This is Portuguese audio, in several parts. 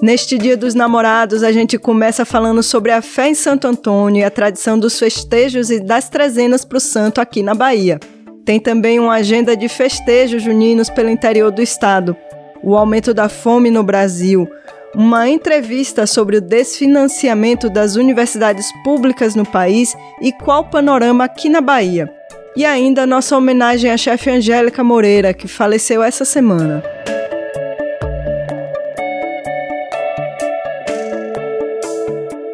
Neste Dia dos Namorados, a gente começa falando sobre a fé em Santo Antônio e a tradição dos festejos e das trezenas para o santo aqui na Bahia. Tem também uma agenda de festejos juninos pelo interior do estado, o aumento da fome no Brasil, uma entrevista sobre o desfinanciamento das universidades públicas no país e qual o panorama aqui na Bahia. E ainda nossa homenagem à chefe Angélica Moreira, que faleceu essa semana.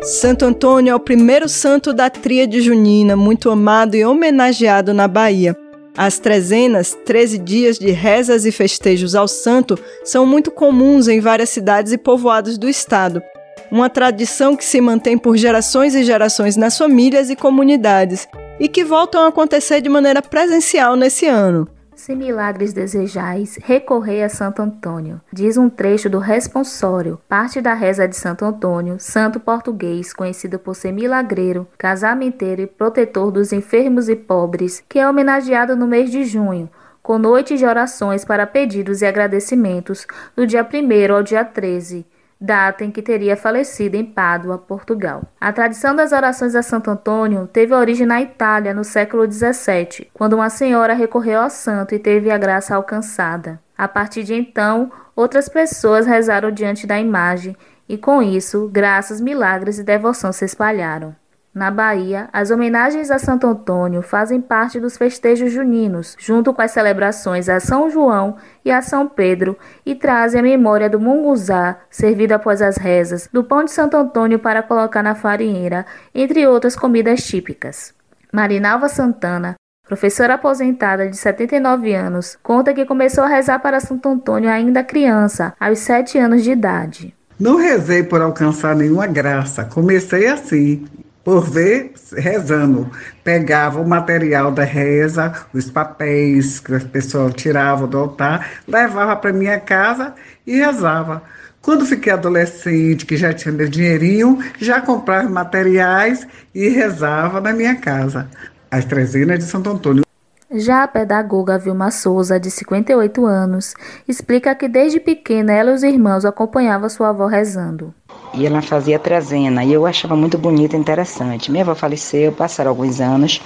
Santo Antônio é o primeiro santo da tríade junina, muito amado e homenageado na Bahia. As trezenas, 13 dias de rezas e festejos ao santo, são muito comuns em várias cidades e povoados do estado. Uma tradição que se mantém por gerações e gerações nas famílias e comunidades, e que voltam a acontecer de maneira presencial nesse ano. Se milagres desejais, recorrei a Santo Antônio, diz um trecho do responsório, parte da reza de Santo Antônio, santo português conhecido por ser milagreiro, casamenteiro e protetor dos enfermos e pobres, que é homenageado no mês de junho, com noites de orações para pedidos e agradecimentos, do dia 1 ao dia 13 data em que teria falecido em Pádua, Portugal. A tradição das orações a Santo Antônio teve origem na Itália no século XVII, quando uma senhora recorreu ao santo e teve a graça alcançada. A partir de então, outras pessoas rezaram diante da imagem e, com isso, graças, milagres e devoção se espalharam. Na Bahia, as homenagens a Santo Antônio fazem parte dos festejos juninos, junto com as celebrações a São João e a São Pedro, e trazem a memória do munguzá, servido após as rezas, do pão de Santo Antônio para colocar na farinheira, entre outras comidas típicas. Marinalva Santana, professora aposentada de 79 anos, conta que começou a rezar para Santo Antônio ainda criança, aos 7 anos de idade. Não rezei por alcançar nenhuma graça. Comecei assim, por ver rezando. Pegava o material da reza, os papéis que as pessoas tiravam do altar, levava para minha casa e rezava. Quando fiquei adolescente, que já tinha meu dinheirinho, já comprava materiais e rezava na minha casa. As trezenas de Santo Antônio. Já a pedagoga Vilma Souza, de 58 anos, explica que desde pequena ela e os irmãos acompanhavam sua avó rezando. E ela fazia trezena, e eu achava muito bonita e interessante. Minha avó faleceu, passaram alguns anos,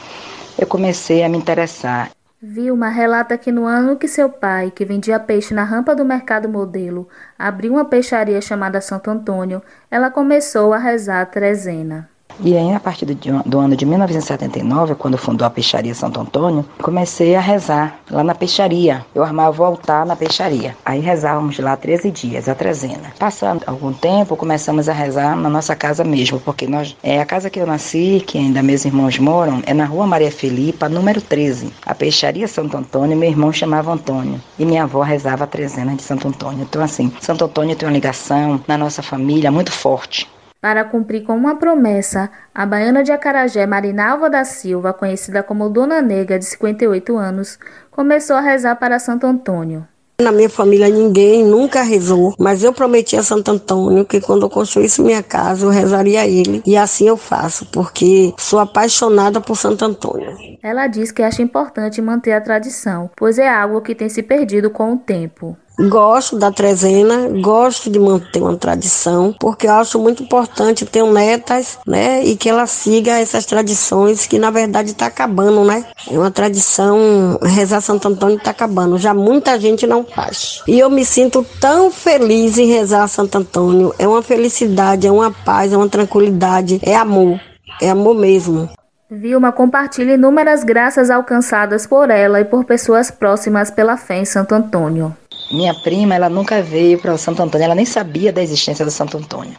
eu comecei a me interessar. Vilma relata que no ano que seu pai, que vendia peixe na rampa do mercado modelo, abriu uma peixaria chamada Santo Antônio, ela começou a rezar a trezena. E aí, a partir do, do, ano de 1979, quando fundou a Peixaria Santo Antônio, comecei a rezar lá na peixaria. Eu armava o altar na peixaria. Aí rezávamos lá 13 dias, a trezena. Passando algum tempo, começamos a rezar na nossa casa mesmo, porque nós é a casa que eu nasci, que ainda meus irmãos moram, é na rua Maria Filipa, número 13. A Peixaria Santo Antônio, meu irmão chamava Antônio. E minha avó rezava a trezena de Santo Antônio. Então, assim, Santo Antônio tem uma ligação na nossa família muito forte. Para cumprir com uma promessa, a baiana de Acarajé Marinalva da Silva, conhecida como Dona Negra, de 58 anos, começou a rezar para Santo Antônio. Na minha família ninguém nunca rezou, mas eu prometi a Santo Antônio que quando eu construísse minha casa eu rezaria a ele. E assim eu faço, porque sou apaixonada por Santo Antônio. Ela diz que acha importante manter a tradição, pois é algo que tem se perdido com o tempo. Gosto da trezena, gosto de manter uma tradição, porque eu acho muito importante ter netas, né, e que ela siga essas tradições que na verdade está acabando, né? É uma tradição, rezar Santo Antônio está acabando, já muita gente não faz. E eu me sinto tão feliz em rezar Santo Antônio, é uma felicidade, é uma paz, é uma tranquilidade, é amor, é amor mesmo. Vilma compartilha inúmeras graças alcançadas por ela e por pessoas próximas pela fé em Santo Antônio. Minha prima, ela nunca veio para o Santo Antônio, ela nem sabia da existência do Santo Antônio.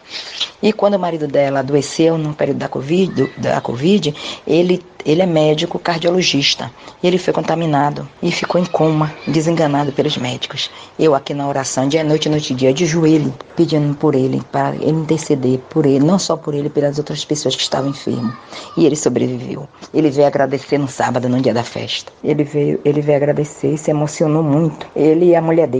E quando o marido dela adoeceu no período da Covid, da COVID ele, ele é médico cardiologista. E ele foi contaminado e ficou em coma, desenganado pelos médicos. Eu aqui na oração, dia noite, noite e dia, de joelho, pedindo por ele, para ele interceder por ele, não só por ele, pelas outras pessoas que estavam enfermas. E ele sobreviveu. Ele veio agradecer no sábado, no dia da festa. Ele veio, ele veio agradecer e se emocionou muito. Ele e a mulher dele.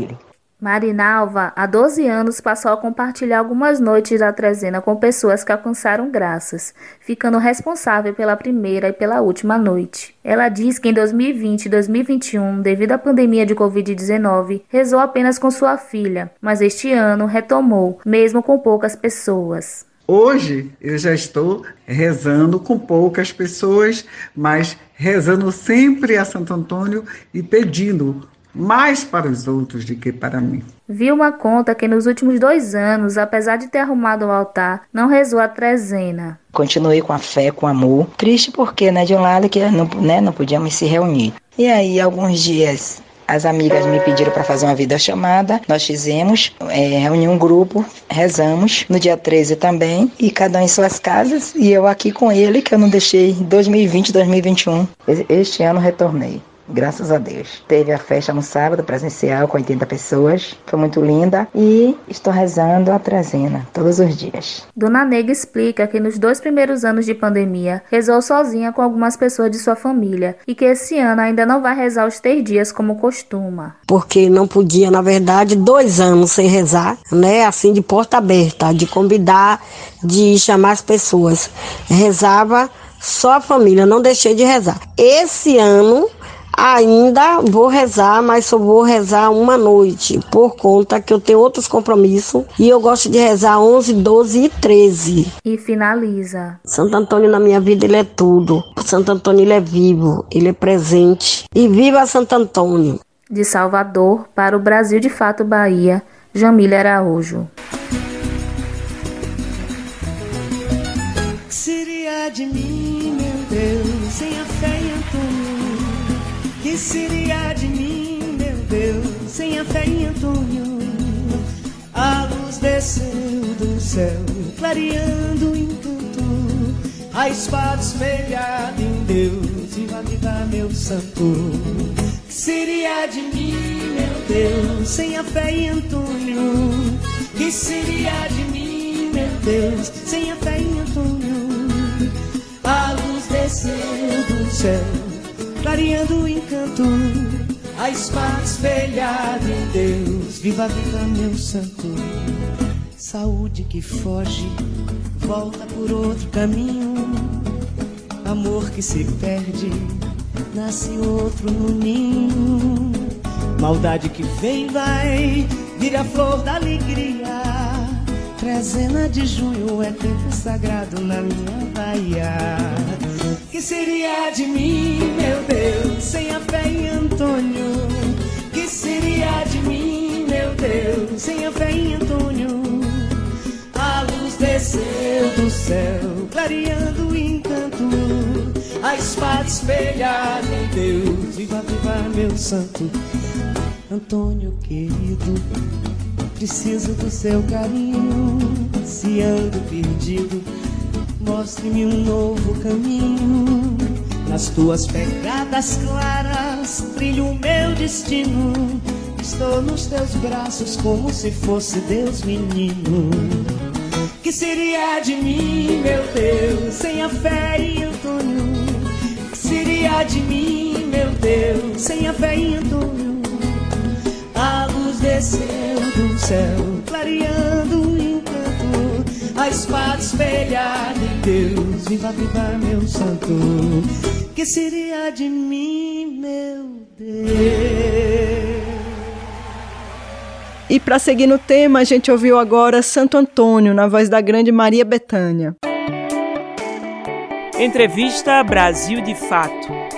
Marinalva, há 12 anos, passou a compartilhar algumas noites da trezena com pessoas que alcançaram graças, ficando responsável pela primeira e pela última noite. Ela diz que em 2020 e 2021, devido à pandemia de Covid-19, rezou apenas com sua filha, mas este ano retomou, mesmo com poucas pessoas. Hoje eu já estou rezando com poucas pessoas, mas rezando sempre a Santo Antônio e pedindo mais para os outros do que para mim. Vilma conta que nos últimos dois anos, apesar de ter arrumado o altar, não rezou a trezena. Continuei com a fé, com amor. Triste porque, né, de um lado que não, né, não podíamos se reunir. E aí, alguns dias, as amigas me pediram para fazer uma videochamada. Nós fizemos, é, reuni um grupo, rezamos no dia 13 também, e cada um em suas casas, e eu aqui com ele, que eu não deixei 2020, 2021. Este ano retornei graças a Deus. Teve a festa no sábado, presencial, com 80 pessoas. Foi muito linda. E estou rezando a trezena todos os dias. Dona Nega explica que nos dois primeiros anos de pandemia, rezou sozinha com algumas pessoas de sua família e que esse ano ainda não vai rezar os três dias como costuma. Porque não podia, na verdade, dois anos sem rezar, né? Assim, de porta aberta, de convidar, de chamar as pessoas. Rezava só a família, não deixei de rezar. Esse ano Ainda vou rezar, mas só vou rezar uma noite, por conta que eu tenho outros compromissos e eu gosto de rezar 11, 12 e 13. E finaliza. Santo Antônio na minha vida, ele é tudo. Santo Antônio, ele é vivo, ele é presente. E viva Santo Antônio! De Salvador para o Brasil de Fato Bahia, Jamília Araújo. Seria de mim, meu Deus, seria de mim, meu Deus, sem a fé em Antônio? A luz desceu do céu, clareando o encanto, a espada espelhada em Deus, viva, meu santo. Que seria de mim, meu Deus, sem a fé em Antônio? Que seria de mim, meu Deus, sem a fé em Antônio? A luz desceu do céu clareando o encanto, a espada espelhada em Deus. Viva, viva, meu santo. Saúde que foge, volta por outro caminho. Amor que se perde, nasce outro no ninho. Maldade que vem vai, vira a flor da alegria. Trezena de junho é tempo sagrado na minha Bahia. Que seria de mim, meu Deus, sem a fé em Antônio? Que seria de mim, meu Deus, sem a fé em Antônio? A luz desceu do céu, clareando o encanto. A espada espelhada em Deus, viva, viva, meu santo. Antônio querido, preciso do seu carinho. Se ando perdido Mostre-me um novo caminho. Nas tuas pegadas claras, trilho o meu destino. Estou nos teus braços como se fosse Deus menino. Que seria de mim, meu Deus, sem a fé em Antônio? Que seria de mim, meu Deus, sem a fé em Antônio? A luz desceu do céu, clareando a espada espelhada em Deus. Viva, viva, meu santo, que seria de mim, meu Deus? E para seguir no tema, a gente ouviu agora Santo Antônio, na voz da grande Maria Betânia. Entrevista Brasil de Fato.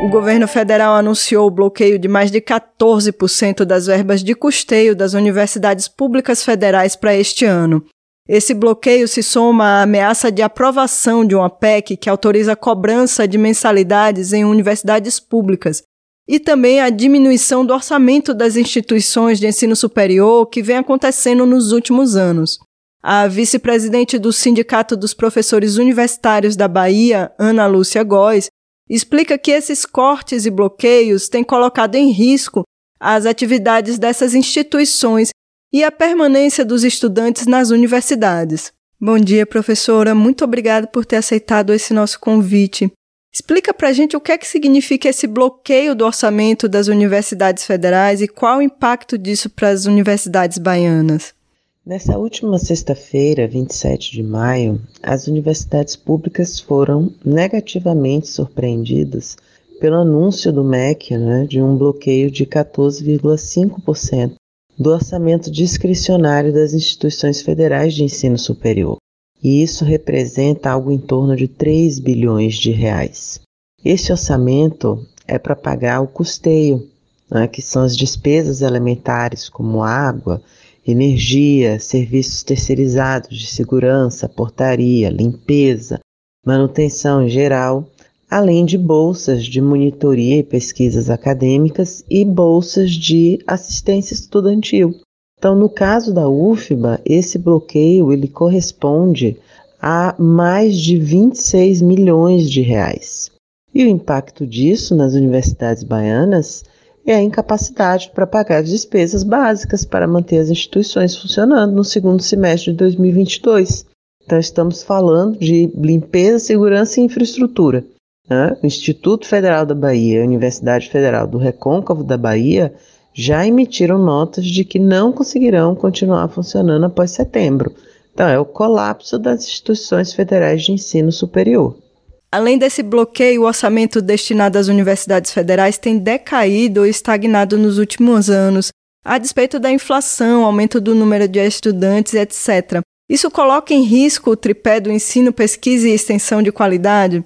O governo federal anunciou o bloqueio de mais de 14% das verbas de custeio das universidades públicas federais para este ano. Esse bloqueio se soma à ameaça de aprovação de uma PEC que autoriza a cobrança de mensalidades em universidades públicas e também a diminuição do orçamento das instituições de ensino superior que vem acontecendo nos últimos anos. A vice-presidente do Sindicato dos Professores Universitários da Bahia, Ana Lúcia Góes, explica que esses cortes e bloqueios têm colocado em risco as atividades dessas instituições e a permanência dos estudantes nas universidades. Bom dia, professora. Muito obrigada por ter aceitado esse nosso convite. Explica para a gente o que é que significa esse bloqueio do orçamento das universidades federais e qual o impacto disso para as universidades baianas. Nessa última sexta-feira, 27 de maio, as universidades públicas foram negativamente surpreendidas pelo anúncio do MEC né, de um bloqueio de 14,5% do orçamento discricionário das instituições federais de ensino superior. E isso representa algo em torno de 3 bilhões de reais. Esse orçamento é para pagar o custeio, né, que são as despesas elementares como água, energia, serviços terceirizados de segurança, portaria, limpeza, manutenção em geral, além de bolsas de monitoria e pesquisas acadêmicas e bolsas de assistência estudantil. Então, no caso da UFBA, esse bloqueio ele corresponde a mais de 26 milhões de reais. E o impacto disso nas universidades baianas é a incapacidade para pagar as despesas básicas para manter as instituições funcionando no segundo semestre de 2022. Então, estamos falando de limpeza, segurança e infraestrutura. Né? O Instituto Federal da Bahia e a Universidade Federal do Recôncavo da Bahia já emitiram notas de que não conseguirão continuar funcionando após setembro. Então, é o colapso das instituições federais de ensino superior. Além desse bloqueio, o orçamento destinado às universidades federais tem decaído ou estagnado nos últimos anos, a despeito da inflação, aumento do número de estudantes, etc. Isso coloca em risco o tripé do ensino, pesquisa e extensão de qualidade?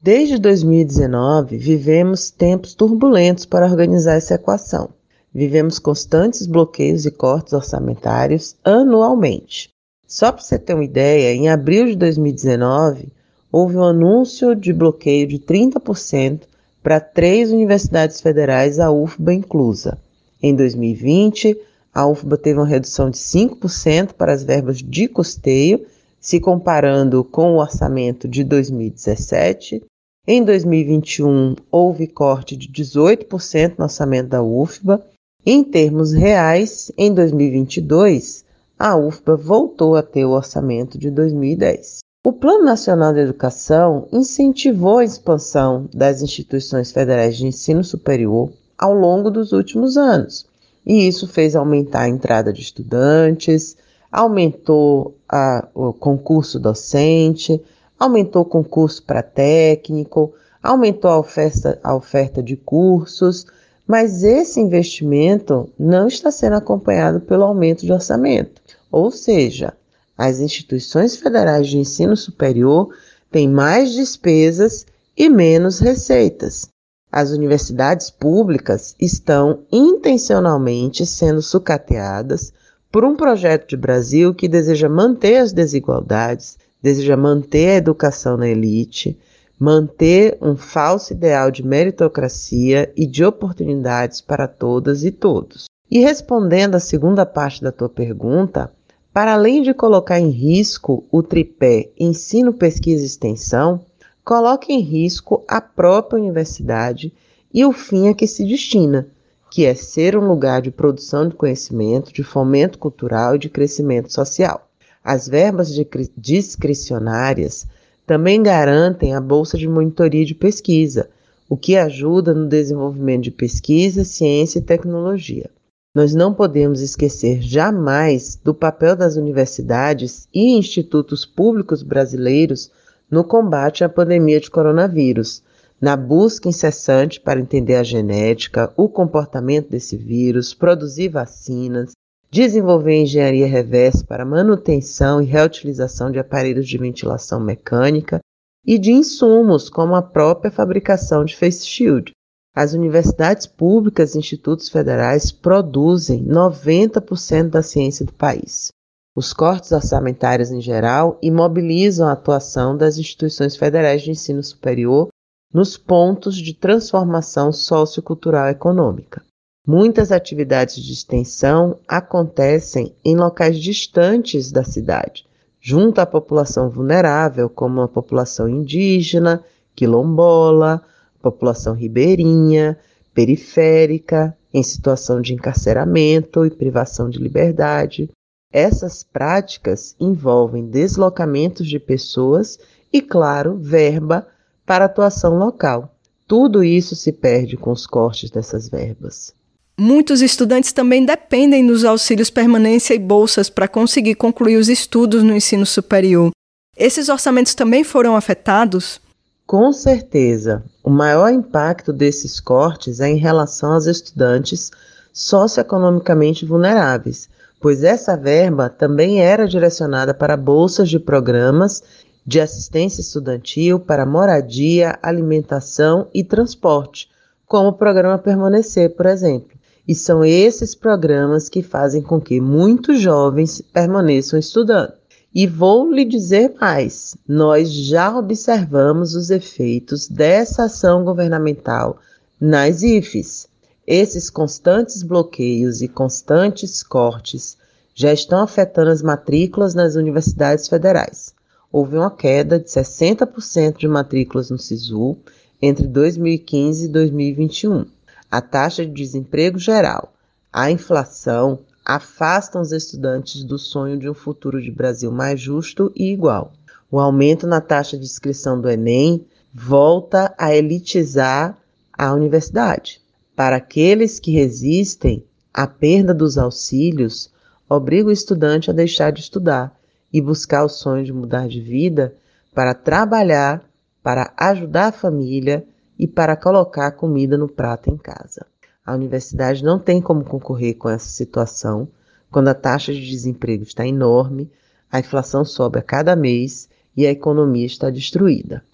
Desde 2019, vivemos tempos turbulentos para organizar essa equação. Vivemos constantes bloqueios e cortes orçamentários anualmente. Só para você ter uma ideia, em abril de 2019, houve um anúncio de bloqueio de 30% para três universidades federais, a UFBA inclusa. Em 2020, a UFBA teve uma redução de 5% para as verbas de custeio se comparando com o orçamento de 2017. Em 2021, houve corte de 18% no orçamento da UFBA. Em termos reais, em 2022, a UFBA voltou a ter o orçamento de 2010. O Plano Nacional de Educação incentivou a expansão das instituições federais de ensino superior ao longo dos últimos anos, e isso fez aumentar a entrada de estudantes, aumentou a, o concurso docente, aumentou o concurso para técnico, aumentou a oferta, a oferta de cursos, mas esse investimento não está sendo acompanhado pelo aumento de orçamento. Ou seja, as instituições federais de ensino superior têm mais despesas e menos receitas. As universidades públicas estão intencionalmente sendo sucateadas por um projeto de Brasil que deseja manter as desigualdades, deseja manter a educação na elite, manter um falso ideal de meritocracia e de oportunidades para todas e todos. E respondendo à segunda parte da tua pergunta, para além de colocar em risco o tripé ensino, pesquisa e extensão, coloca em risco a própria universidade e o fim a que se destina, que é ser um lugar de produção de conhecimento, de fomento cultural e de crescimento social. As verbas discricionárias também garantem a bolsa de monitoria de pesquisa, o que ajuda no desenvolvimento de pesquisa, ciência e tecnologia. Nós não podemos esquecer jamais do papel das universidades e institutos públicos brasileiros no combate à pandemia de coronavírus, na busca incessante para entender a genética, o comportamento desse vírus, produzir vacinas, desenvolver engenharia reversa para manutenção e reutilização de aparelhos de ventilação mecânica e de insumos, como a própria fabricação de face shield. As universidades públicas e institutos federais produzem 90% da ciência do país. Os cortes orçamentários em geral imobilizam a atuação das instituições federais de ensino superior nos pontos de transformação sociocultural econômica. Muitas atividades de extensão acontecem em locais distantes da cidade, junto à população vulnerável, como a população indígena, quilombola, população ribeirinha, periférica, em situação de encarceramento e privação de liberdade. Essas práticas envolvem deslocamentos de pessoas e, claro, verba para atuação local. Tudo isso se perde com os cortes dessas verbas. Muitos estudantes também dependem dos auxílios permanência e bolsas para conseguir concluir os estudos no ensino superior. Esses orçamentos também foram afetados? Com certeza. O maior impacto desses cortes é em relação aos estudantes socioeconomicamente vulneráveis, pois essa verba também era direcionada para bolsas de programas de assistência estudantil para moradia, alimentação e transporte, como o programa Permanecer, por exemplo. E são esses programas que fazem com que muitos jovens permaneçam estudando. E vou lhe dizer mais: nós já observamos os efeitos dessa ação governamental nas IFES. Esses constantes bloqueios e constantes cortes já estão afetando as matrículas nas universidades federais. Houve uma queda de 60% de matrículas no SISU entre 2015 e 2021 a taxa de desemprego geral, a inflação afastam os estudantes do sonho de um futuro de Brasil mais justo e igual. O aumento na taxa de inscrição do Enem volta a elitizar a universidade. Para aqueles que resistem, a perda dos auxílios obriga o estudante a deixar de estudar e buscar o sonho de mudar de vida para trabalhar, para ajudar a família e para colocar comida no prato em casa. A universidade não tem como concorrer com essa situação quando a taxa de desemprego está enorme, a inflação sobe a cada mês e a economia está destruída.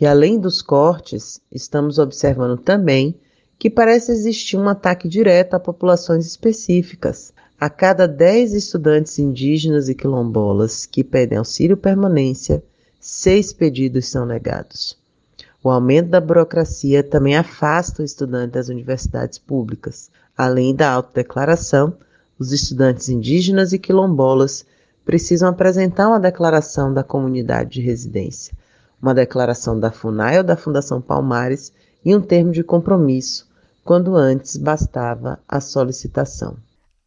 E além dos cortes, estamos observando também que parece existir um ataque direto a populações específicas. A cada 10 estudantes indígenas e quilombolas que pedem auxílio permanência, seis pedidos são negados. O aumento da burocracia também afasta o estudante das universidades públicas. Além da autodeclaração, os estudantes indígenas e quilombolas precisam apresentar uma declaração da comunidade de residência, uma declaração da FUNAI ou da Fundação Palmares e um termo de compromisso, quando antes bastava a solicitação.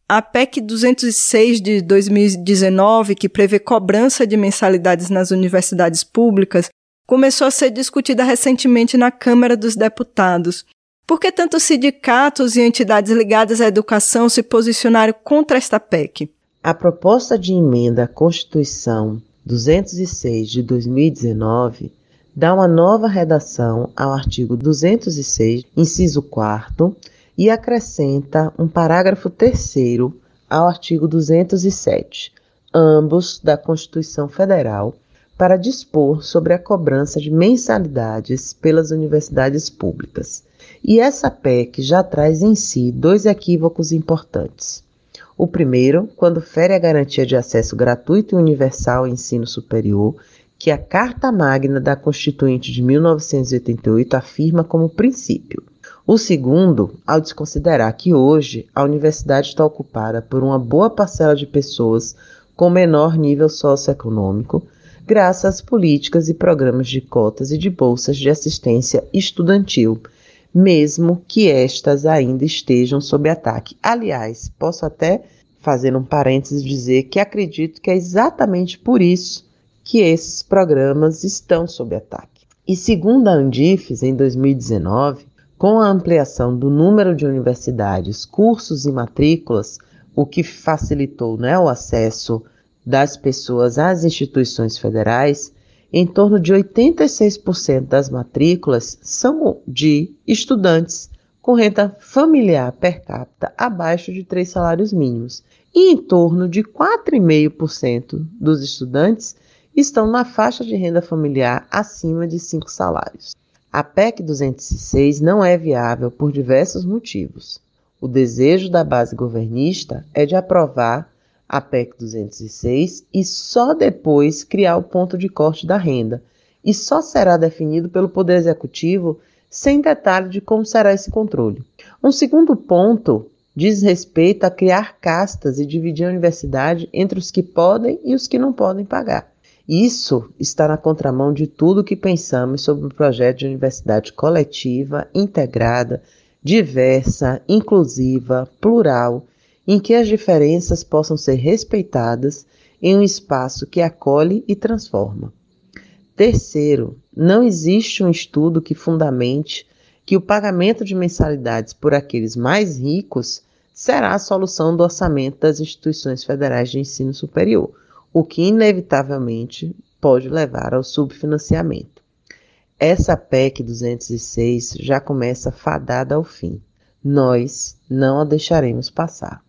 A PEC 206 de 2019, que prevê cobrança de mensalidades nas universidades públicas, começou a ser discutida recentemente na Câmara dos Deputados. Por que tantos sindicatos e entidades ligadas à educação se posicionaram contra esta PEC? A proposta de emenda à Constituição 206 de 2019 dá uma nova redação ao artigo 206, inciso 4, e acrescenta um parágrafo 3 ao artigo 207, ambos da Constituição Federal, para dispor sobre a cobrança de mensalidades pelas universidades públicas. E essa PEC já traz em si dois equívocos importantes. O primeiro, quando fere a garantia de acesso gratuito e universal ao ensino superior, que a Carta Magna da Constituinte de 1988 afirma como princípio. O segundo, ao desconsiderar que hoje a universidade está ocupada por uma boa parcela de pessoas com menor nível socioeconômico, graças às políticas e programas de cotas e de bolsas de assistência estudantil, mesmo que estas ainda estejam sob ataque. Aliás, posso até fazer um parênteses dizer que acredito que é exatamente por isso que esses programas estão sob ataque. E segundo a Andifes, em 2019, com a ampliação do número de universidades, cursos e matrículas, o que facilitou né, o acesso das pessoas às instituições federais, em torno de 86% das matrículas são de estudantes com renda familiar per capita abaixo de três salários mínimos, e em torno de 4,5% dos estudantes estão na faixa de renda familiar acima de cinco salários. A PEC 206 não é viável por diversos motivos. O desejo da base governista é de aprovar a PEC 206 e só depois criar o ponto de corte da renda. E só será definido pelo Poder Executivo sem detalhe de como será esse controle. Um segundo ponto diz respeito a criar castas e dividir a universidade entre os que podem e os que não podem pagar. Isso está na contramão de tudo que pensamos sobre o projeto de universidade coletiva, integrada, diversa, inclusiva, plural, em que as diferenças possam ser respeitadas em um espaço que acolhe e transforma. Terceiro, não existe um estudo que fundamente que o pagamento de mensalidades por aqueles mais ricos será a solução do orçamento das instituições federais de ensino superior o que inevitavelmente pode levar ao subfinanciamento. Essa PEC 206 já começa fadada ao fim. Nós não a deixaremos passar.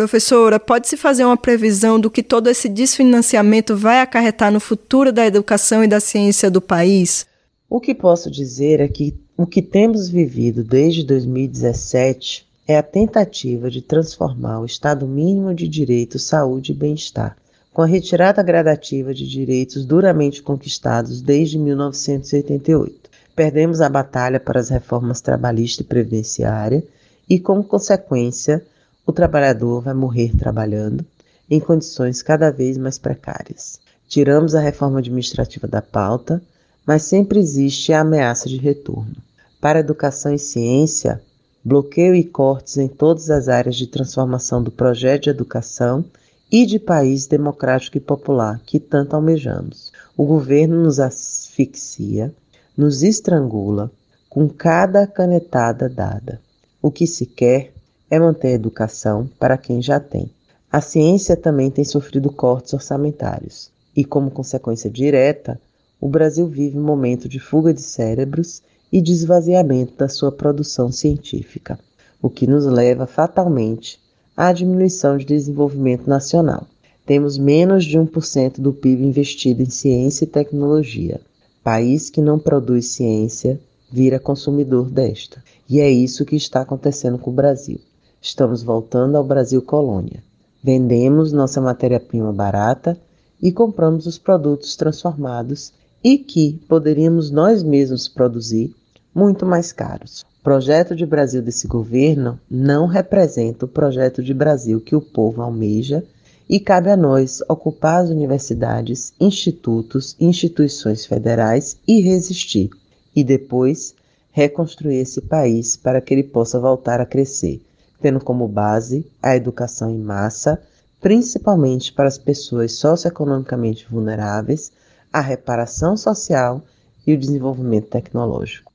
Professora, pode-se fazer uma previsão do que todo esse desfinanciamento vai acarretar no futuro da educação e da ciência do país? O que posso dizer é que o que temos vivido desde 2017 é a tentativa de transformar o Estado mínimo de direito, saúde e bem-estar com a retirada gradativa de direitos duramente conquistados desde 1988. Perdemos a batalha para as reformas trabalhista e previdenciária e, como consequência, o trabalhador vai morrer trabalhando em condições cada vez mais precárias. Tiramos a reforma administrativa da pauta, mas sempre existe a ameaça de retorno. Para educação e ciência, bloqueio e cortes em todas as áreas de transformação do projeto de educação e de país democrático e popular que tanto almejamos. O governo nos asfixia, nos estrangula com cada canetada dada. O que se quer é manter a educação para quem já tem. A ciência também tem sofrido cortes orçamentários e, como consequência direta, o Brasil vive um momento de fuga de cérebros e de esvaziamento da sua produção científica, o que nos leva fatalmente à diminuição de desenvolvimento nacional. Temos menos de 1% do PIB investido em ciência e tecnologia. País que não produz ciência vira consumidor desta. E é isso que está acontecendo com o Brasil. Estamos voltando ao Brasil colônia. Vendemos nossa matéria-prima barata e compramos os produtos transformados e que poderíamos nós mesmos produzir muito mais caros. O projeto de Brasil desse governo não representa o projeto de Brasil que o povo almeja e cabe a nós ocupar as universidades, institutos instituições federais e resistir, e depois reconstruir esse país para que ele possa voltar a crescer, tendo como base a educação em massa, principalmente para as pessoas socioeconomicamente vulneráveis, a reparação social e o desenvolvimento tecnológico.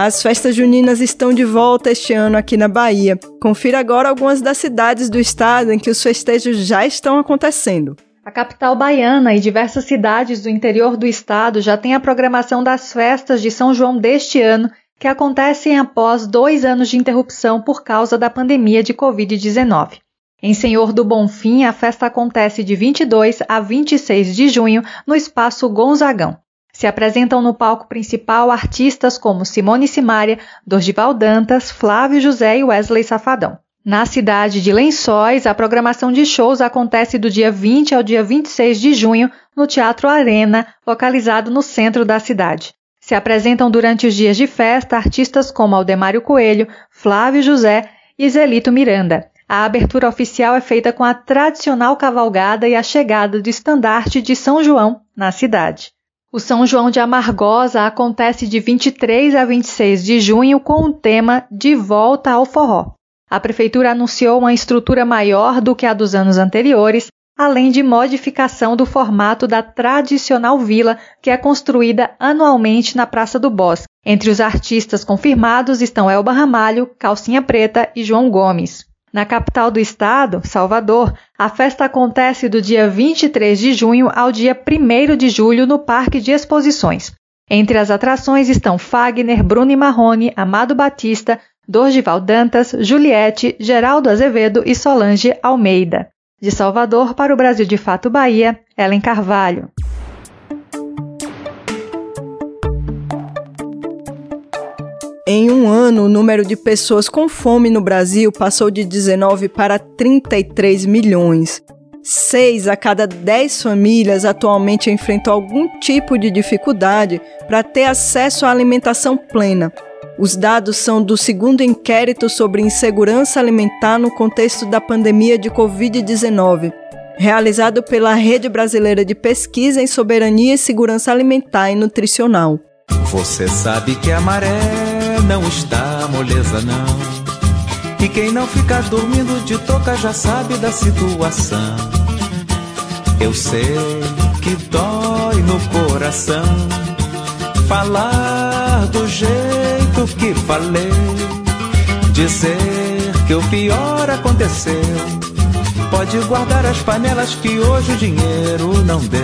As festas juninas estão de volta este ano aqui na Bahia. Confira agora algumas das cidades do estado em que os festejos já estão acontecendo. A capital baiana e diversas cidades do interior do estado já têm a programação das festas de São João deste ano, que acontecem após dois anos de interrupção por causa da pandemia de Covid-19. Em Senhor do Bonfim, a festa acontece de 22 a 26 de junho no Espaço Gonzagão. Se apresentam no palco principal artistas como Simone Simaria, Dorgival Dantas, Flávio José e Wesley Safadão. Na cidade de Lençóis, a programação de shows acontece do dia 20 ao dia 26 de junho no Teatro Arena, localizado no centro da cidade. Se apresentam durante os dias de festa artistas como Aldemário Coelho, Flávio José e Zelito Miranda. A abertura oficial é feita com a tradicional cavalgada e a chegada do estandarte de São João na cidade. O São João de Amargosa acontece de 23 a 26 de junho com o tema De Volta ao Forró. A prefeitura anunciou uma estrutura maior do que a dos anos anteriores, além de modificação do formato da tradicional vila que é construída anualmente na Praça do Bosque. Entre os artistas confirmados estão Elba Ramalho, Calcinha Preta e João Gomes. Na capital do estado, Salvador, a festa acontece do dia 23 de junho ao dia 1 de julho no Parque de Exposições. Entre as atrações estão Fagner, Bruno Marrone, Amado Batista, Dorgival Dantas, Juliette, Geraldo Azevedo e Solange Almeida. De Salvador para o Brasil de Fato Bahia, Ellen Carvalho. Em um ano, o número de pessoas com fome no Brasil passou de 19 para 33 milhões. Seis a cada dez famílias atualmente enfrentam algum tipo de dificuldade para ter acesso à alimentação plena. Os dados são do segundo inquérito sobre insegurança alimentar no contexto da pandemia de Covid-19, realizado pela Rede Brasileira de Pesquisa em Soberania e Segurança Alimentar e Nutricional. Você sabe que a maré não está moleza, não. E quem não fica dormindo de toca já sabe da situação. Eu sei que dói no coração falar do jeito que falei, dizer que o pior aconteceu. Pode guardar as panelas que hoje o dinheiro não deu.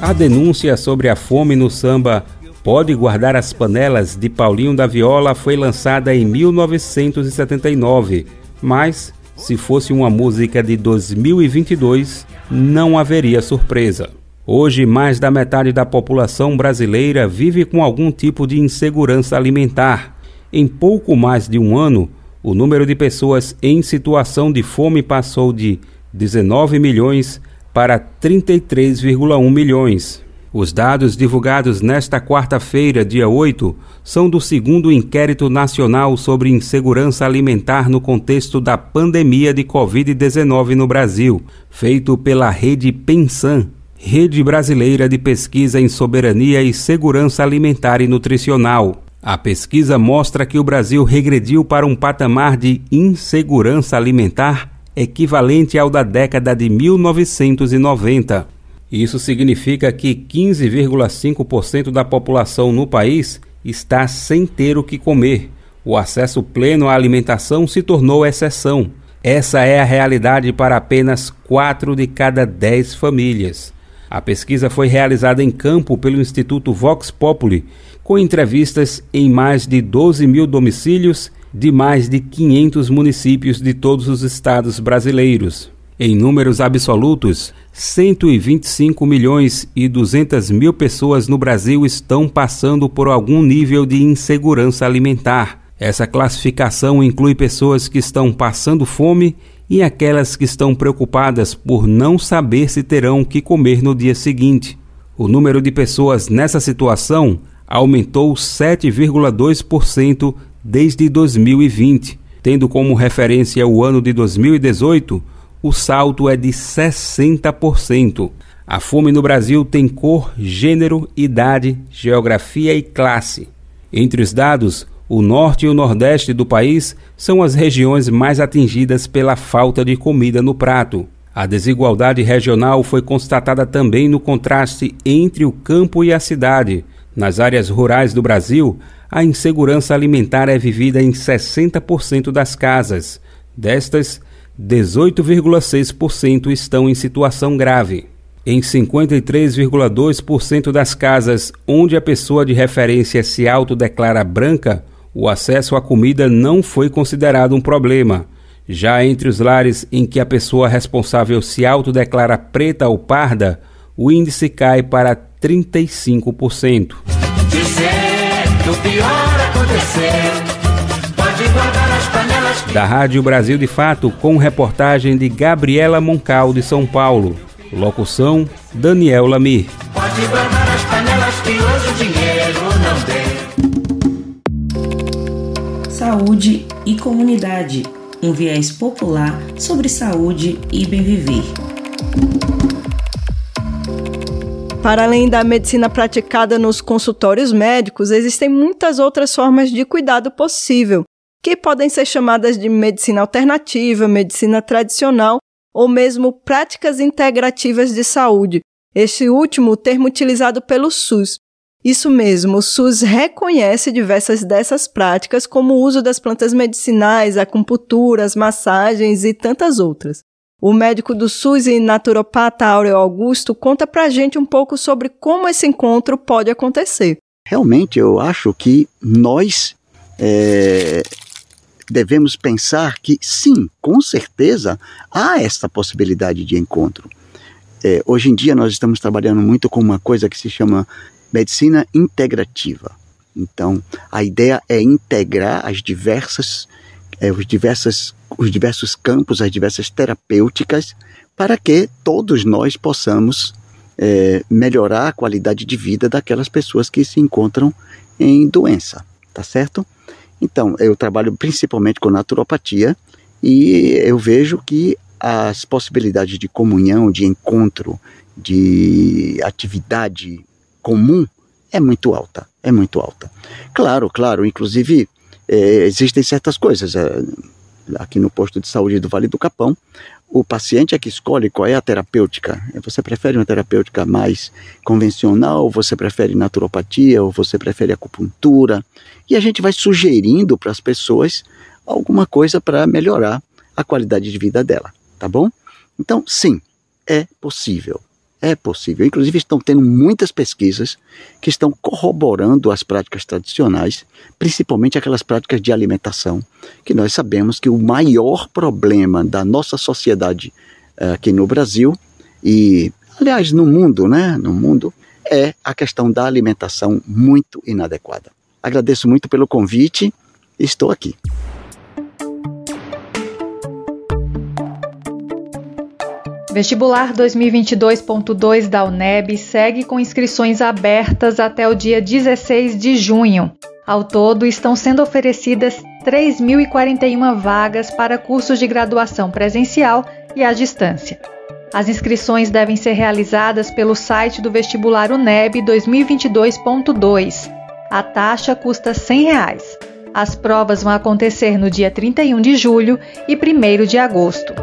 A denúncia sobre a fome no samba Pode Guardar as Panelas de Paulinho da Viola foi lançada em 1979, mas se fosse uma música de 2022, não haveria surpresa. Hoje, mais da metade da população brasileira vive com algum tipo de insegurança alimentar. Em pouco mais de um ano, o número de pessoas em situação de fome passou de 19 milhões para 33,1 milhões. Os dados divulgados nesta quarta-feira, dia 8, são do segundo inquérito nacional sobre insegurança alimentar no contexto da pandemia de Covid-19 no Brasil, feito pela rede Pensan, Rede Brasileira de Pesquisa em Soberania e Segurança Alimentar e Nutricional. A pesquisa mostra que o Brasil regrediu para um patamar de insegurança alimentar equivalente ao da década de 1990. Isso significa que 15,5% da população no país está sem ter o que comer. O acesso pleno à alimentação se tornou exceção. Essa é a realidade para apenas 4 de cada 10 famílias. A pesquisa foi realizada em campo pelo Instituto Vox Populi, com entrevistas em mais de 12 mil domicílios de mais de 500 municípios de todos os estados brasileiros. Em números absolutos, 125 milhões e 200 mil pessoas no Brasil estão passando por algum nível de insegurança alimentar. Essa classificação inclui pessoas que estão passando fome e aquelas que estão preocupadas por não saber se terão o que comer no dia seguinte. O número de pessoas nessa situação aumentou 7,2% desde 2020, tendo como referência o ano de 2018 o salto é de 60%. A fome no Brasil tem cor, gênero, idade, geografia e classe. Entre os dados, o norte e o nordeste do país são as regiões mais atingidas pela falta de comida no prato. A desigualdade regional foi constatada também no contraste entre o campo e a cidade. Nas áreas rurais do Brasil, a insegurança alimentar é vivida em 60% das casas. Destas, 18,6% estão em situação grave. Em 53,2% das casas onde a pessoa de referência se autodeclara branca, o acesso à comida não foi considerado um problema. Já entre os lares em que a pessoa responsável se autodeclara preta ou parda, o índice cai para 35%. Dizer que o pior aconteceu da Rádio Brasil de Fato, com reportagem de Gabriela Moncal, de São Paulo. Locução: Daniel Lamir. Pode guardar as panelas que hoje o dinheiro Saúde e comunidade. Um viés popular sobre saúde e bem viver. Para além da medicina praticada nos consultórios médicos, existem muitas outras formas de cuidado possível, que podem ser chamadas de medicina alternativa, medicina tradicional ou mesmo práticas integrativas de saúde. Este último, termo utilizado pelo SUS. Isso mesmo, o SUS reconhece diversas dessas práticas, como o uso das plantas medicinais, acupunturas, massagens e tantas outras. O médico do SUS e naturopata Áureo Augusto conta pra gente um pouco sobre como esse encontro pode acontecer. Realmente, eu acho que nós é, devemos pensar que sim, com certeza há esta possibilidade de encontro. É, hoje em dia nós estamos trabalhando muito com uma coisa que se chama medicina integrativa. Então, a ideia é integrar as diversas, é, os, diversas, os diversos campos, as diversas terapêuticas, para que todos nós possamos é, melhorar a qualidade de vida daquelas pessoas que se encontram em doença, tá certo? Então, eu trabalho principalmente com naturopatia e eu vejo que as possibilidades de comunhão, de encontro, de atividade comum é muito alta, é muito alta. Claro, claro, inclusive é, existem certas coisas. É, aqui no posto de saúde do Vale do Capão, o paciente é que escolhe qual é a terapêutica. Você prefere uma terapêutica mais convencional, você prefere naturopatia, ou você prefere acupuntura? E a gente vai sugerindo para as pessoas alguma coisa para melhorar a qualidade de vida dela, tá bom? Então, sim, é possível. É possível. Inclusive, estão tendo muitas pesquisas que estão corroborando as práticas tradicionais, principalmente aquelas práticas de alimentação, que nós sabemos que o maior problema da nossa sociedade uh, aqui no Brasil e, aliás, no mundo, né? No mundo, é a questão da alimentação muito inadequada. Agradeço muito pelo convite e estou aqui. Vestibular 2022.2 da UNEB segue com inscrições abertas até o dia 16 de junho. Ao todo, estão sendo oferecidas 3.041 vagas para cursos de graduação presencial e à distância. As inscrições devem ser realizadas pelo site do Vestibular UNEB 2022.2. A taxa custa 100 reais. As provas vão acontecer no dia 31 de julho e 1 de agosto.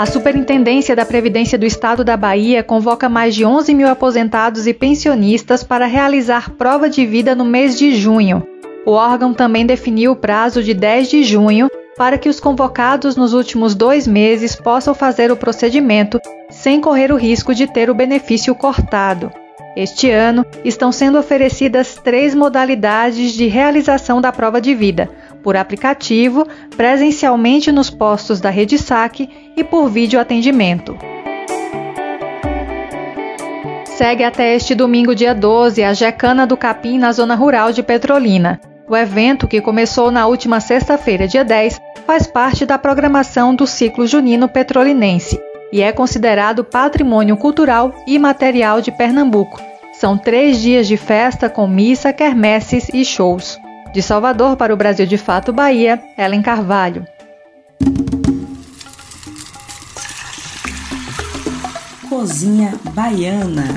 A Superintendência da Previdência do Estado da Bahia convoca mais de 11 mil aposentados e pensionistas para realizar prova de vida no mês de junho. O órgão também definiu o prazo de 10 de junho para que os convocados nos últimos dois meses possam fazer o procedimento sem correr o risco de ter o benefício cortado. Este ano, estão sendo oferecidas três modalidades de realização da prova de vida: por aplicativo, presencialmente nos postos da Rede Saque e por vídeo atendimento. Segue até este domingo, dia 12, a Jecana do Capim na zona rural de Petrolina. O evento, que começou na última sexta-feira, dia 10, faz parte da programação do ciclo junino petrolinense e é considerado patrimônio cultural e material de Pernambuco. São três dias de festa com missa, quermesses e shows. De Salvador para o Brasil de Fato Bahia, Ellen Carvalho. Cozinha Baiana.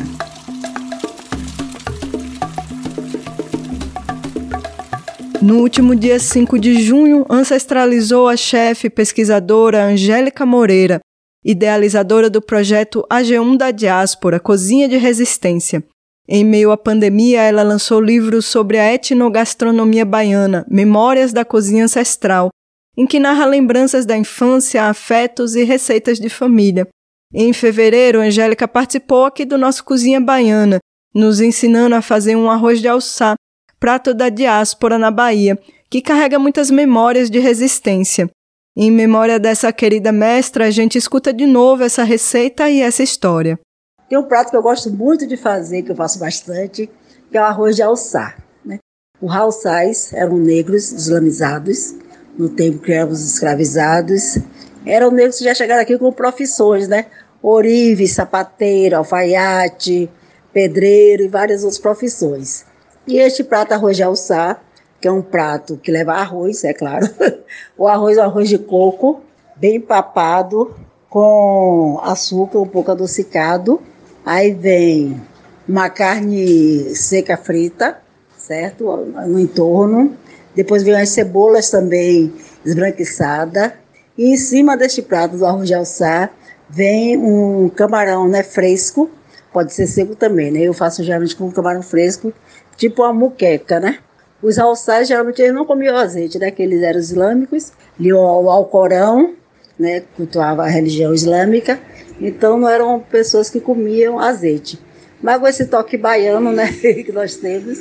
No último dia 5 de junho, ancestralizou a chefe pesquisadora Angélica Moreira, idealizadora do projeto AG1 da Diáspora, Cozinha de Resistência, em meio à pandemia, ela lançou livros sobre a etnogastronomia baiana, Memórias da Cozinha Ancestral, em que narra lembranças da infância, afetos e receitas de família. Em fevereiro, Angélica participou aqui do nosso Cozinha Baiana, nos ensinando a fazer um arroz de alçá, prato da diáspora na Bahia, que carrega muitas memórias de resistência. Em memória dessa querida mestra, a gente escuta de novo essa receita e essa história. Tem um prato que eu gosto muito de fazer, que eu faço bastante, que é o arroz de alçar. Né? Os alçais eram negros islamizados, no tempo que eram os escravizados. Eram negros que já chegaram aqui com profissões, né? Orive, sapateiro, alfaiate, pedreiro e várias outras profissões. E este prato arroz de alçar, que é um prato que leva arroz, é claro. o arroz é arroz de coco, bem papado, com açúcar um pouco adocicado Aí vem uma carne seca frita, certo? No entorno. Depois vem as cebolas também esbranquiçadas. E em cima deste prato do arroz de alçar vem um camarão né, fresco. Pode ser seco também, né? Eu faço geralmente com camarão fresco, tipo uma muqueca, né? Os alçares geralmente eles não comiam azeite, né? Que eles eram islâmicos, liam o Alcorão, né? Cultuava a religião islâmica então não eram pessoas que comiam azeite. Mas com esse toque baiano né, que nós temos,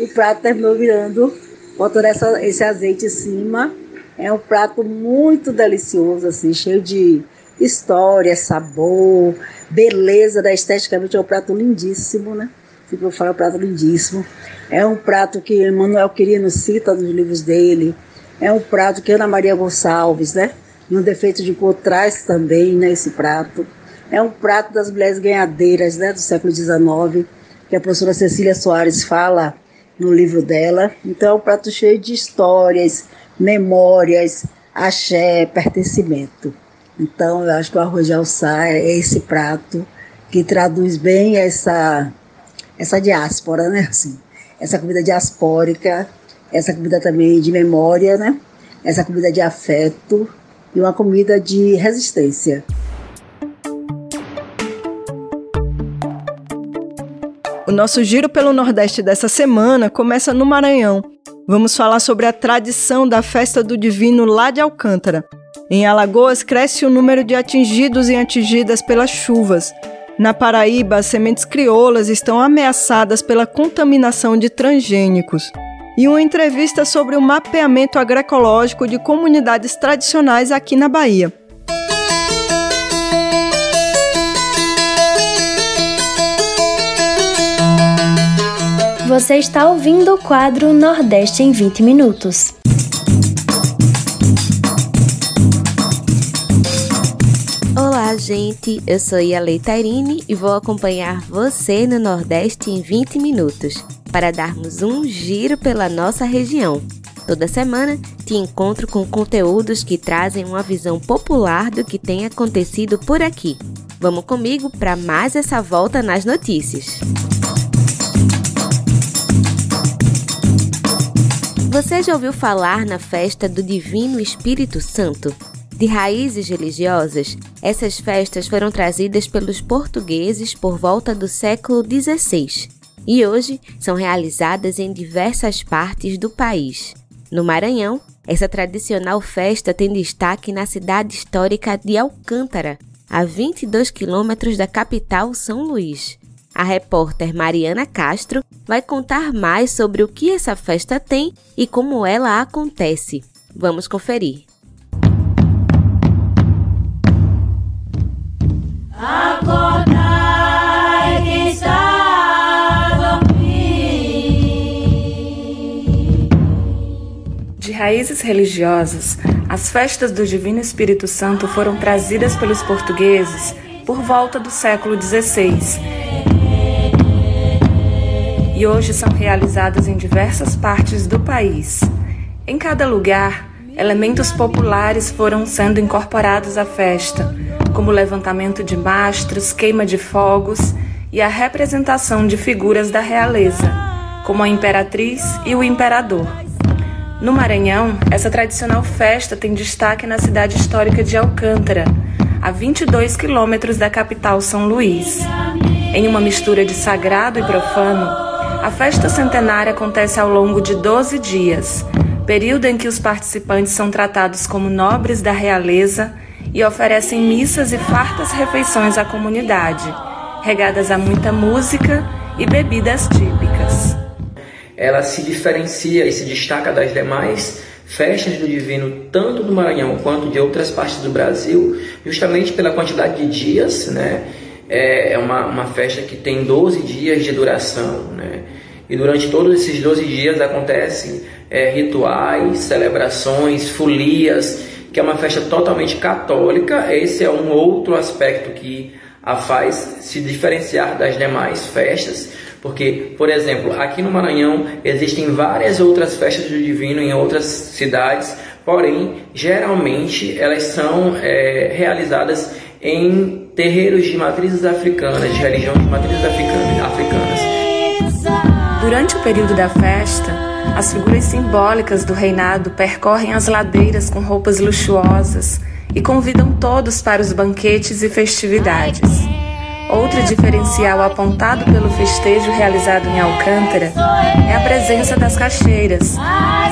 o prato terminou virando, botando essa, esse azeite em cima. É um prato muito delicioso, assim, cheio de história, sabor, beleza, né? esteticamente é um prato lindíssimo, né? Ficou fora um prato lindíssimo. É um prato que Manuel Quirino cita nos livros dele. É um prato que Ana Maria Gonçalves, né? E um defeito de cor traz também, né? Esse prato. É um prato das mulheres ganhadeiras, né? Do século XIX, que a professora Cecília Soares fala no livro dela. Então é um prato cheio de histórias, memórias, axé, pertencimento. Então eu acho que o arroz de alçá é esse prato que traduz bem essa essa diáspora, né? Assim, essa comida diaspórica, essa comida também de memória, né? Essa comida de afeto e uma comida de resistência. O nosso giro pelo Nordeste dessa semana começa no Maranhão. Vamos falar sobre a tradição da festa do Divino lá de Alcântara. Em Alagoas, cresce o número de atingidos e atingidas pelas chuvas. Na Paraíba, as sementes crioulas estão ameaçadas pela contaminação de transgênicos. E uma entrevista sobre o mapeamento agroecológico de comunidades tradicionais aqui na Bahia. Você está ouvindo o quadro Nordeste em 20 Minutos. Gente. Eu sou Yalei Tairine e vou acompanhar você no Nordeste em 20 minutos para darmos um giro pela nossa região. Toda semana te encontro com conteúdos que trazem uma visão popular do que tem acontecido por aqui. Vamos comigo para mais essa volta nas notícias. Você já ouviu falar na festa do Divino Espírito Santo? De raízes religiosas, essas festas foram trazidas pelos portugueses por volta do século XVI e hoje são realizadas em diversas partes do país. No Maranhão, essa tradicional festa tem destaque na cidade histórica de Alcântara, a 22 quilômetros da capital São Luís. A repórter Mariana Castro vai contar mais sobre o que essa festa tem e como ela acontece. Vamos conferir. De raízes religiosas, as festas do Divino Espírito Santo foram trazidas pelos portugueses por volta do século XVI e hoje são realizadas em diversas partes do país. Em cada lugar, elementos populares foram sendo incorporados à festa, como levantamento de mastros, queima de fogos e a representação de figuras da realeza, como a imperatriz e o imperador. No Maranhão, essa tradicional festa tem destaque na cidade histórica de Alcântara, a 22 quilômetros da capital São Luís. Em uma mistura de sagrado e profano, a festa centenária acontece ao longo de 12 dias, período em que os participantes são tratados como nobres da realeza e oferecem missas e fartas refeições à comunidade, regadas a muita música e bebidas típicas. Ela se diferencia e se destaca das demais festas do Divino, tanto do Maranhão quanto de outras partes do Brasil, justamente pela quantidade de dias, né? É, é uma, uma festa que tem 12 dias de duração, né? E durante todos esses 12 dias acontecem é, rituais, celebrações, folias, que é uma festa totalmente católica. Esse é um outro aspecto que a faz se diferenciar das demais festas, porque, por exemplo, aqui no Maranhão existem várias outras festas do Divino em outras cidades, porém, geralmente elas são é, realizadas em terreiros de matrizes africanas, de religião de matrizes africanas. Durante o período da festa, as figuras simbólicas do reinado percorrem as ladeiras com roupas luxuosas e convidam todos para os banquetes e festividades. Outro diferencial apontado pelo festejo realizado em Alcântara é a presença das caixeiras,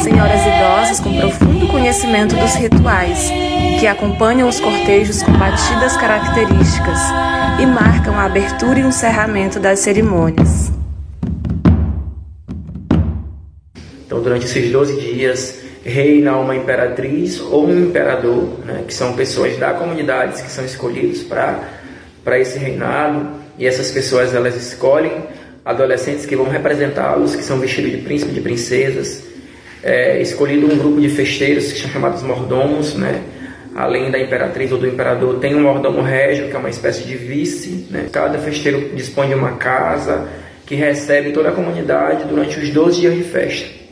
senhoras idosas com profundo conhecimento dos rituais, que acompanham os cortejos com batidas características e marcam a abertura e o encerramento das cerimônias. Então, durante esses 12 dias, reina uma imperatriz ou um imperador, né, que são pessoas da comunidade que são escolhidos para esse reinado, e essas pessoas elas escolhem adolescentes que vão representá-los, que são vestidos de príncipe de princesas. É, escolhido um grupo de festeiros que são chamados mordomos, né? além da imperatriz ou do imperador, tem um mordomo régio, que é uma espécie de vice. Né? Cada festeiro dispõe de uma casa que recebe toda a comunidade durante os 12 dias de festa,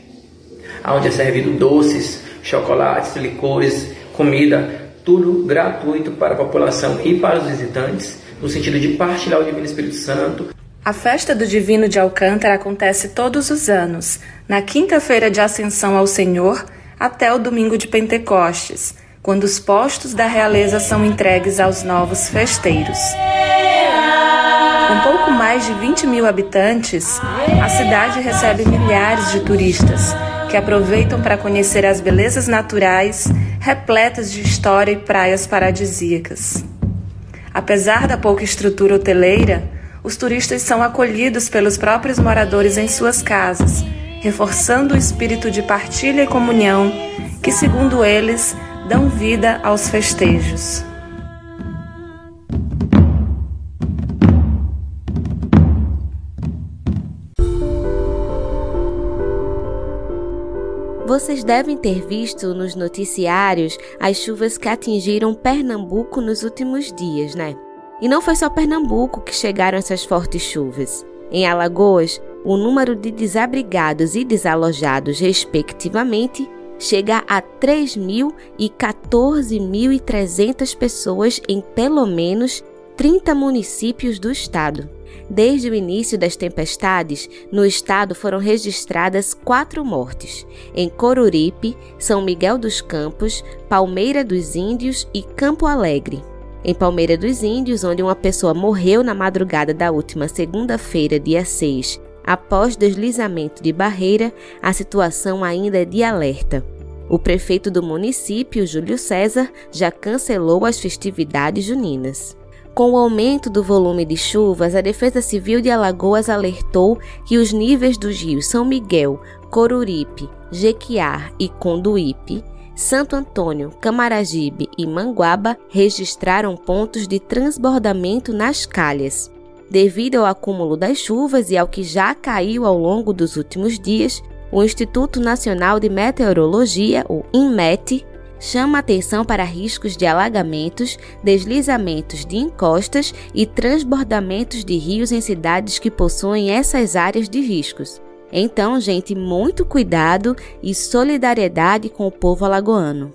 onde é servido doces, chocolates, licores, comida, tudo gratuito para a população e para os visitantes, no sentido de partilhar o Divino Espírito Santo. A festa do Divino de Alcântara acontece todos os anos, na quinta-feira de Ascensão ao Senhor até o domingo de Pentecostes quando os postos da realeza são entregues aos novos festeiros. Com pouco mais de 20 mil habitantes, a cidade recebe milhares de turistas que aproveitam para conhecer as belezas naturais repletas de história e praias paradisíacas. Apesar da pouca estrutura hoteleira, os turistas são acolhidos pelos próprios moradores em suas casas, reforçando o espírito de partilha e comunhão que, segundo eles, dão vida aos festejos. Vocês devem ter visto nos noticiários as chuvas que atingiram Pernambuco nos últimos dias, né? E não foi só Pernambuco que chegaram essas fortes chuvas. Em Alagoas, o número de desabrigados e desalojados, respectivamente, chega a 3.000 e 14.300 pessoas em pelo menos 30 municípios do estado. Desde o início das tempestades, no estado foram registradas quatro mortes: em Coruripe, São Miguel dos Campos, Palmeira dos Índios e Campo Alegre. Em Palmeira dos Índios, onde uma pessoa morreu na madrugada da última segunda-feira, dia 6, após deslizamento de barreira, a situação ainda é de alerta. O prefeito do município, Júlio César, já cancelou as festividades juninas. Com o aumento do volume de chuvas, a Defesa Civil de Alagoas alertou que os níveis dos rios São Miguel, Coruripe, Jequiar e Conduípe, Santo Antônio, Camaragibe e Manguaba registraram pontos de transbordamento nas calhas. Devido ao acúmulo das chuvas e ao que já caiu ao longo dos últimos dias, o Instituto Nacional de Meteorologia, o INMET, chama atenção para riscos de alagamentos, deslizamentos de encostas e transbordamentos de rios em cidades que possuem essas áreas de riscos. Então, gente, muito cuidado e solidariedade com o povo alagoano.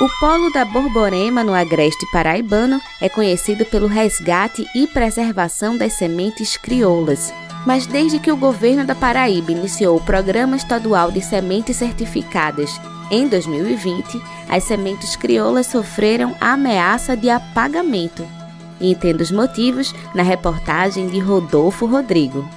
O polo da Borborema, no agreste paraibano, é conhecido pelo resgate e preservação das sementes crioulas. Mas desde que o governo da Paraíba iniciou o Programa Estadual de Sementes Certificadas em 2020, as sementes crioulas sofreram ameaça de apagamento. E entenda os motivos na reportagem de Rodolfo Rodrigo.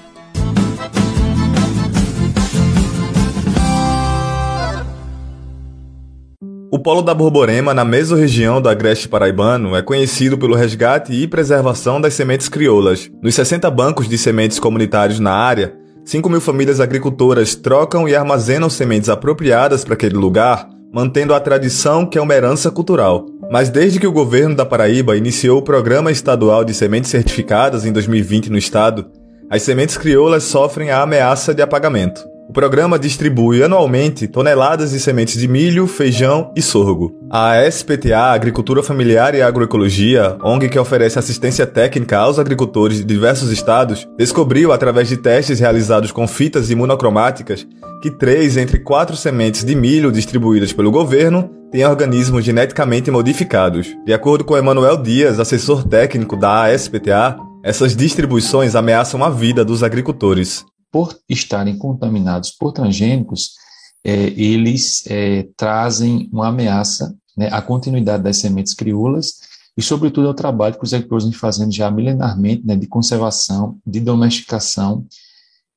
Polo da Borborema, na mesorregião do Agreste Paraibano, é conhecido pelo resgate e preservação das sementes crioulas. Nos 60 bancos de sementes comunitários na área, 5 mil famílias agricultoras trocam e armazenam sementes apropriadas para aquele lugar, mantendo a tradição que é uma herança cultural. Mas desde que o governo da Paraíba iniciou o Programa Estadual de Sementes Certificadas em 2020 no estado, as sementes crioulas sofrem a ameaça de apagamento. O programa distribui anualmente toneladas de sementes de milho, feijão e sorgo. A SPTA, Agricultura Familiar e Agroecologia, ONG que oferece assistência técnica aos agricultores de diversos estados, descobriu através de testes realizados com fitas imunocromáticas que três entre quatro sementes de milho distribuídas pelo governo têm organismos geneticamente modificados. De acordo com Emanuel Dias, assessor técnico da ASPTA, essas distribuições ameaçam a vida dos agricultores por estarem contaminados por transgênicos, é, eles é, trazem uma ameaça né, à continuidade das sementes crioulas e, sobretudo, ao trabalho que os agricultores vêm fazendo já milenarmente né, de conservação, de domesticação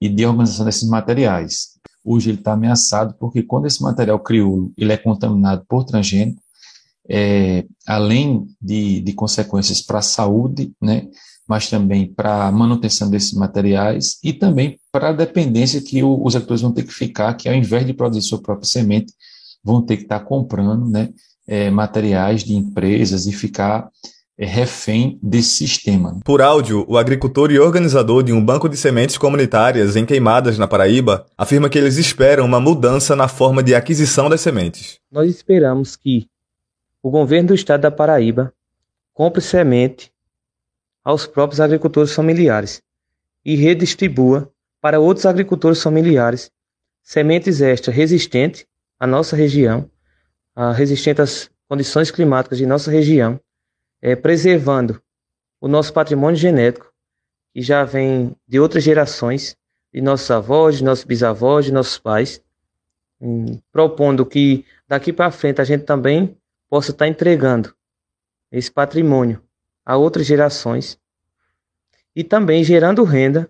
e de organização desses materiais. Hoje ele está ameaçado porque quando esse material crioulo ele é contaminado por transgênico, é, além de, de consequências para a saúde, né, mas também para a manutenção desses materiais e também para a dependência que o, os agricultores vão ter que ficar, que ao invés de produzir sua própria semente, vão ter que estar comprando né, é, materiais de empresas e ficar é, refém desse sistema. Por áudio, o agricultor e organizador de um banco de sementes comunitárias em Queimadas, na Paraíba, afirma que eles esperam uma mudança na forma de aquisição das sementes. Nós esperamos que o governo do estado da Paraíba compre semente aos próprios agricultores familiares e redistribua para outros agricultores familiares sementes extra resistentes à nossa região, a resistente às condições climáticas de nossa região, é, preservando o nosso patrimônio genético, que já vem de outras gerações, de nossos avós, de nossos bisavós, de nossos pais, propondo que daqui para frente a gente também possa estar entregando esse patrimônio a outras gerações e também gerando renda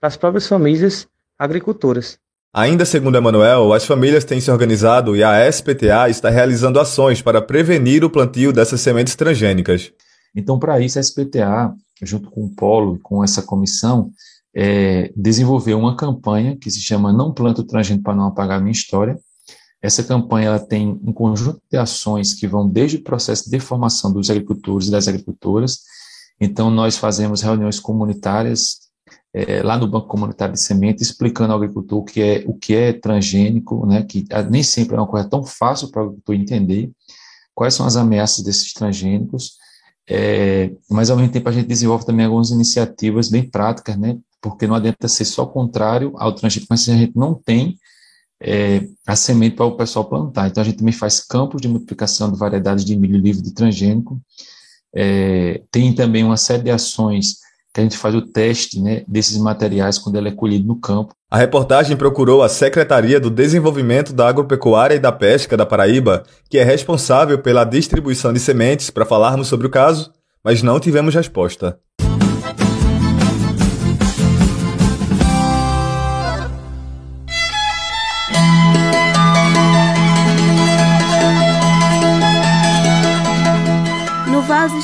para as próprias famílias agricultoras. Ainda segundo Emanuel, as famílias têm se organizado e a SPTA está realizando ações para prevenir o plantio dessas sementes transgênicas. Então, para isso, a SPTA, junto com o Polo e com essa comissão, é, desenvolveu uma campanha que se chama Não Planto Transgênico para Não Apagar Minha História. Essa campanha ela tem um conjunto de ações que vão desde o processo de formação dos agricultores e das agricultoras. Então, nós fazemos reuniões comunitárias é, lá no Banco Comunitário de Semente, explicando ao agricultor o que é, o que é transgênico, né, que nem sempre é uma coisa tão fácil para o agricultor entender, quais são as ameaças desses transgênicos, é, mas ao mesmo tempo a gente desenvolve também algumas iniciativas bem práticas, né, porque não adianta ser só contrário ao transgênico, mas a gente não tem é, a semente para o pessoal plantar. Então a gente também faz campos de multiplicação de variedades de milho livre de transgênico, é, tem também uma série de ações que a gente faz o teste né, desses materiais quando ele é colhido no campo. A reportagem procurou a Secretaria do Desenvolvimento da Agropecuária e da Pesca da Paraíba, que é responsável pela distribuição de sementes, para falarmos sobre o caso, mas não tivemos resposta.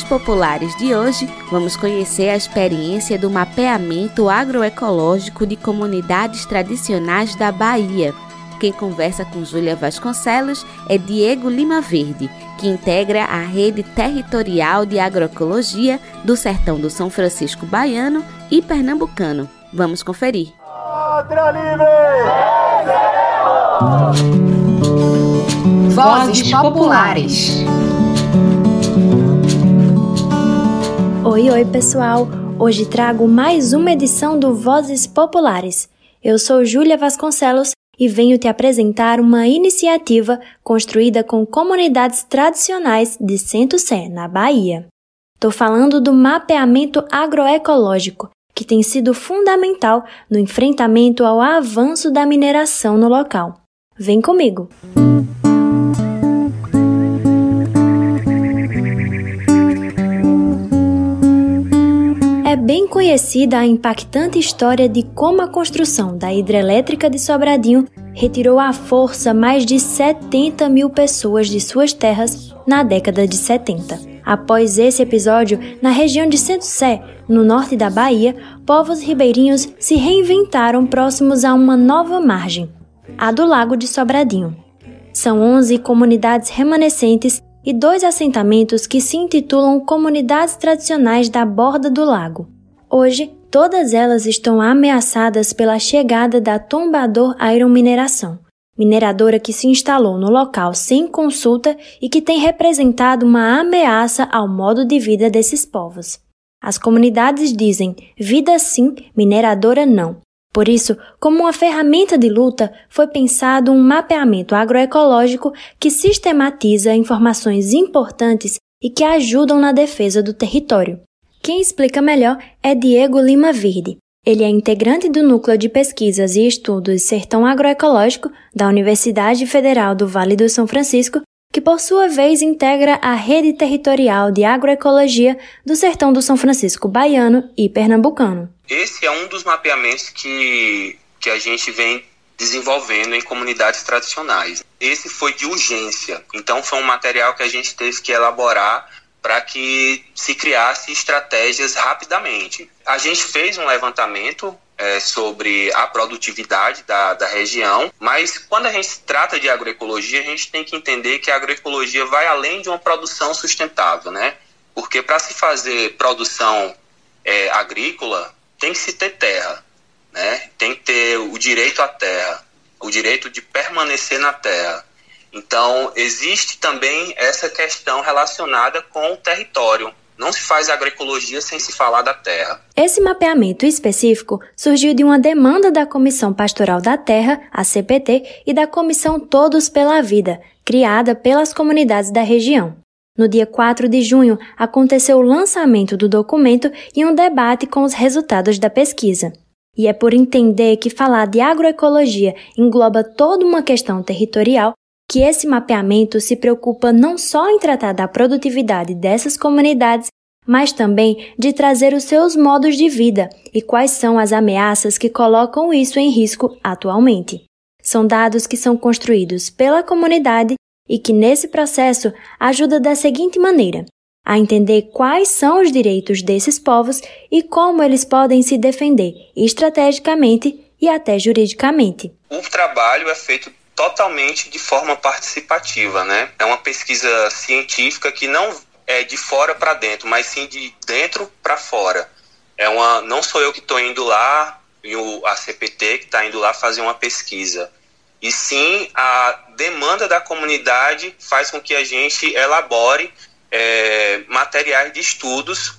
Populares de hoje, vamos conhecer a experiência do mapeamento agroecológico de comunidades tradicionais da Bahia. Quem conversa com Júlia Vasconcelos é Diego Lima Verde, que integra a rede territorial de agroecologia do Sertão do São Francisco Baiano e Pernambucano. Vamos conferir. Vozes Populares. Oi, oi, pessoal! Hoje trago mais uma edição do Vozes Populares. Eu sou Júlia Vasconcelos e venho te apresentar uma iniciativa construída com comunidades tradicionais de Centro Sé, na Bahia. Estou falando do mapeamento agroecológico, que tem sido fundamental no enfrentamento ao avanço da mineração no local. Vem comigo! É bem conhecida a impactante história de como a construção da hidrelétrica de Sobradinho retirou à força mais de 70 mil pessoas de suas terras na década de 70. Após esse episódio, na região de Centro Sé, no norte da Bahia, povos ribeirinhos se reinventaram próximos a uma nova margem, a do Lago de Sobradinho. São 11 comunidades remanescentes e dois assentamentos que se intitulam Comunidades Tradicionais da Borda do Lago. Hoje, todas elas estão ameaçadas pela chegada da Tombador Iron Mineração, mineradora que se instalou no local sem consulta e que tem representado uma ameaça ao modo de vida desses povos. As comunidades dizem vida sim, mineradora não, por isso, como uma ferramenta de luta, foi pensado um mapeamento agroecológico que sistematiza informações importantes e que ajudam na defesa do território. Quem explica melhor é Diego Lima Verde. Ele é integrante do Núcleo de Pesquisas e Estudos Sertão Agroecológico da Universidade Federal do Vale do São Francisco, que por sua vez integra a Rede Territorial de Agroecologia do Sertão do São Francisco Baiano e Pernambucano. Esse é um dos mapeamentos que, que a gente vem desenvolvendo em comunidades tradicionais. Esse foi de urgência, então foi um material que a gente teve que elaborar para que se criasse estratégias rapidamente. A gente fez um levantamento é, sobre a produtividade da, da região, mas quando a gente trata de agroecologia, a gente tem que entender que a agroecologia vai além de uma produção sustentável, né? Porque para se fazer produção é, agrícola, tem que se ter terra, né? Tem que ter o direito à terra, o direito de permanecer na terra. Então, existe também essa questão relacionada com o território. Não se faz agroecologia sem se falar da terra. Esse mapeamento específico surgiu de uma demanda da Comissão Pastoral da Terra, a CPT, e da Comissão Todos pela Vida, criada pelas comunidades da região. No dia 4 de junho, aconteceu o lançamento do documento e um debate com os resultados da pesquisa. E é por entender que falar de agroecologia engloba toda uma questão territorial que esse mapeamento se preocupa não só em tratar da produtividade dessas comunidades, mas também de trazer os seus modos de vida e quais são as ameaças que colocam isso em risco atualmente. São dados que são construídos pela comunidade e que, nesse processo, ajuda da seguinte maneira: a entender quais são os direitos desses povos e como eles podem se defender estrategicamente e até juridicamente. O trabalho é feito totalmente de forma participativa, né? É uma pesquisa científica que não é de fora para dentro, mas sim de dentro para fora. É uma, não sou eu que estou indo lá e o a CPT que está indo lá fazer uma pesquisa, e sim a demanda da comunidade faz com que a gente elabore é, materiais de estudos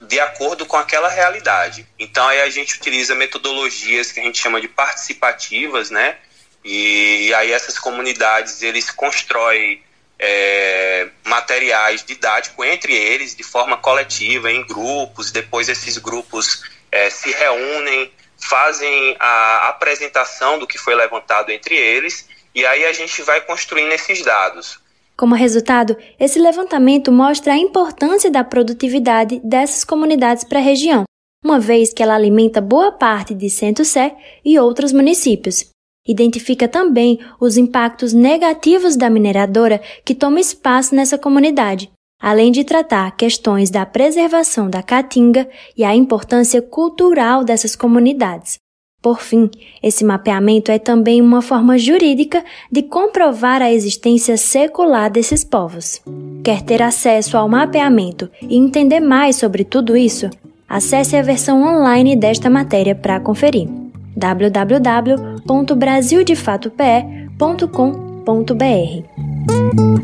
de acordo com aquela realidade. Então aí a gente utiliza metodologias que a gente chama de participativas, né? E, aí essas comunidades eles constroem é, materiais didáticos entre eles de forma coletiva, em grupos. Depois esses grupos é, se reúnem, fazem a apresentação do que foi levantado entre eles e aí a gente vai construindo esses dados. Como resultado, esse levantamento mostra a importância da produtividade dessas comunidades para a região, uma vez que ela alimenta boa parte de Centro-Sé e outros municípios. Identifica também os impactos negativos da mineradora que toma espaço nessa comunidade, além de tratar questões da preservação da caatinga e a importância cultural dessas comunidades. Por fim, esse mapeamento é também uma forma jurídica de comprovar a existência secular desses povos. Quer ter acesso ao mapeamento e entender mais sobre tudo isso? Acesse a versão online desta matéria para conferir www.brasildefatope.com.br.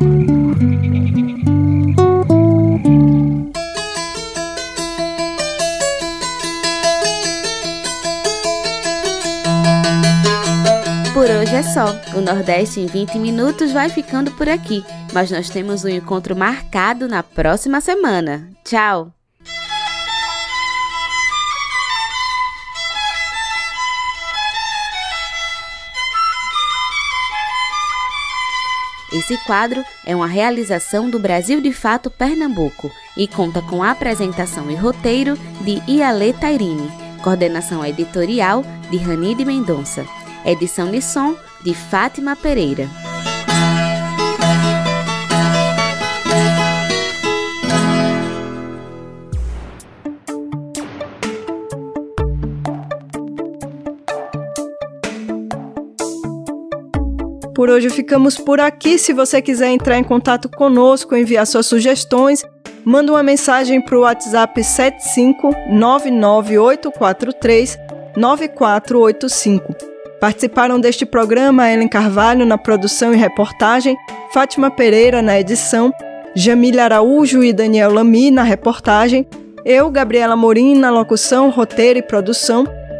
Por hoje é só. O Nordeste em 20 minutos vai ficando por aqui, mas nós temos um encontro marcado na próxima semana. Tchau! Esse quadro é uma realização do Brasil de Fato Pernambuco e conta com a apresentação e roteiro de Iale Tairini, coordenação editorial de Ranide Mendonça, edição de som de Fátima Pereira. Por hoje ficamos por aqui. Se você quiser entrar em contato conosco, enviar suas sugestões, manda uma mensagem para o WhatsApp 75998439485. Participaram deste programa Ellen Carvalho na produção e reportagem, Fátima Pereira na edição, Jamília Araújo e Daniel Lamy na reportagem, eu, Gabriela Morim, na locução, roteiro e produção,